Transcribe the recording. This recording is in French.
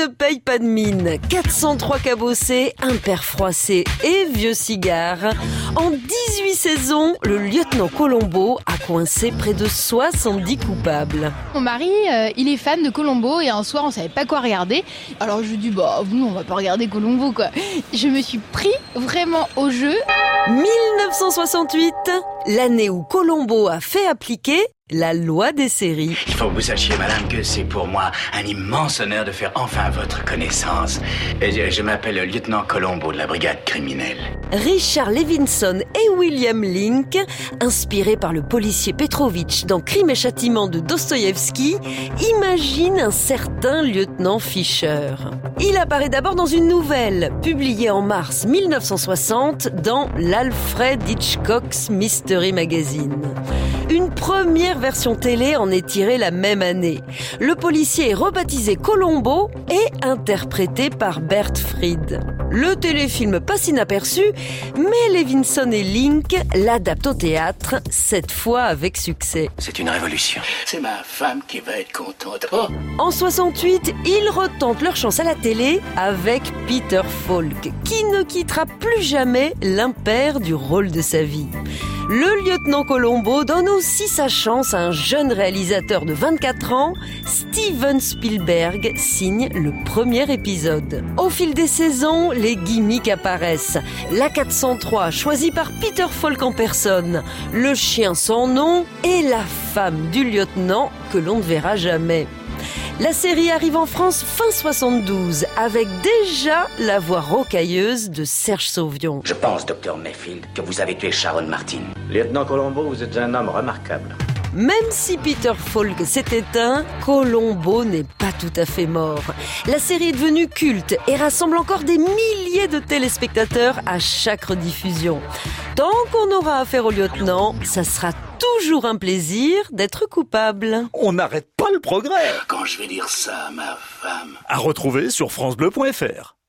ne paye pas de mine. 403 cabossés, un père froissé et vieux cigare. En 18 saisons, le lieutenant Colombo a coincé près de 70 coupables. Mon mari, euh, il est fan de Colombo et un soir on savait pas quoi regarder. Alors je lui dis bah nous on va pas regarder Colombo quoi. Je me suis pris vraiment au jeu. 1968, l'année où Colombo a fait appliquer la loi des séries. Il faut que vous sachiez, madame, que c'est pour moi un immense honneur de faire enfin votre connaissance. Et je m'appelle le lieutenant Colombo de la brigade criminelle. Richard Levinson et William Link, inspirés par le policier Petrovitch dans Crime et châtiment de Dostoïevski, imaginent un certain lieutenant Fischer. Il apparaît d'abord dans une nouvelle, publiée en mars 1960 dans l'Alfred Hitchcock's Mystery Magazine. Une première version télé en est tirée la même année. Le policier est rebaptisé Colombo et interprété par Bert Fried. Le téléfilm passe inaperçu, mais Levinson et Link l'adaptent au théâtre, cette fois avec succès. C'est une révolution. C'est ma femme qui va être contente. Oh. En 68, ils retentent leur chance à la télé avec Peter Falk, qui ne quittera plus jamais l'impair du rôle de sa vie. Le lieutenant Colombo donne aussi sa chance à un jeune réalisateur de 24 ans, Steven Spielberg signe le premier épisode. Au fil des saisons, les gimmicks apparaissent. La 403, choisie par Peter Falk en personne, le chien sans nom et la femme du lieutenant que l'on ne verra jamais. La série arrive en France fin 72 avec déjà la voix rocailleuse de Serge Sauvion. Je pense, docteur Mayfield, que vous avez tué Sharon Martin. Lieutenant Colombo, vous êtes un homme remarquable. Même si Peter Falk s'est éteint, Colombo n'est pas tout à fait mort. La série est devenue culte et rassemble encore des milliers de téléspectateurs à chaque rediffusion. Tant qu'on aura affaire au lieutenant, ça sera toujours un plaisir d'être coupable. On n'arrête pas le progrès. Quand je vais dire ça à ma femme. À retrouver sur francebleu.fr.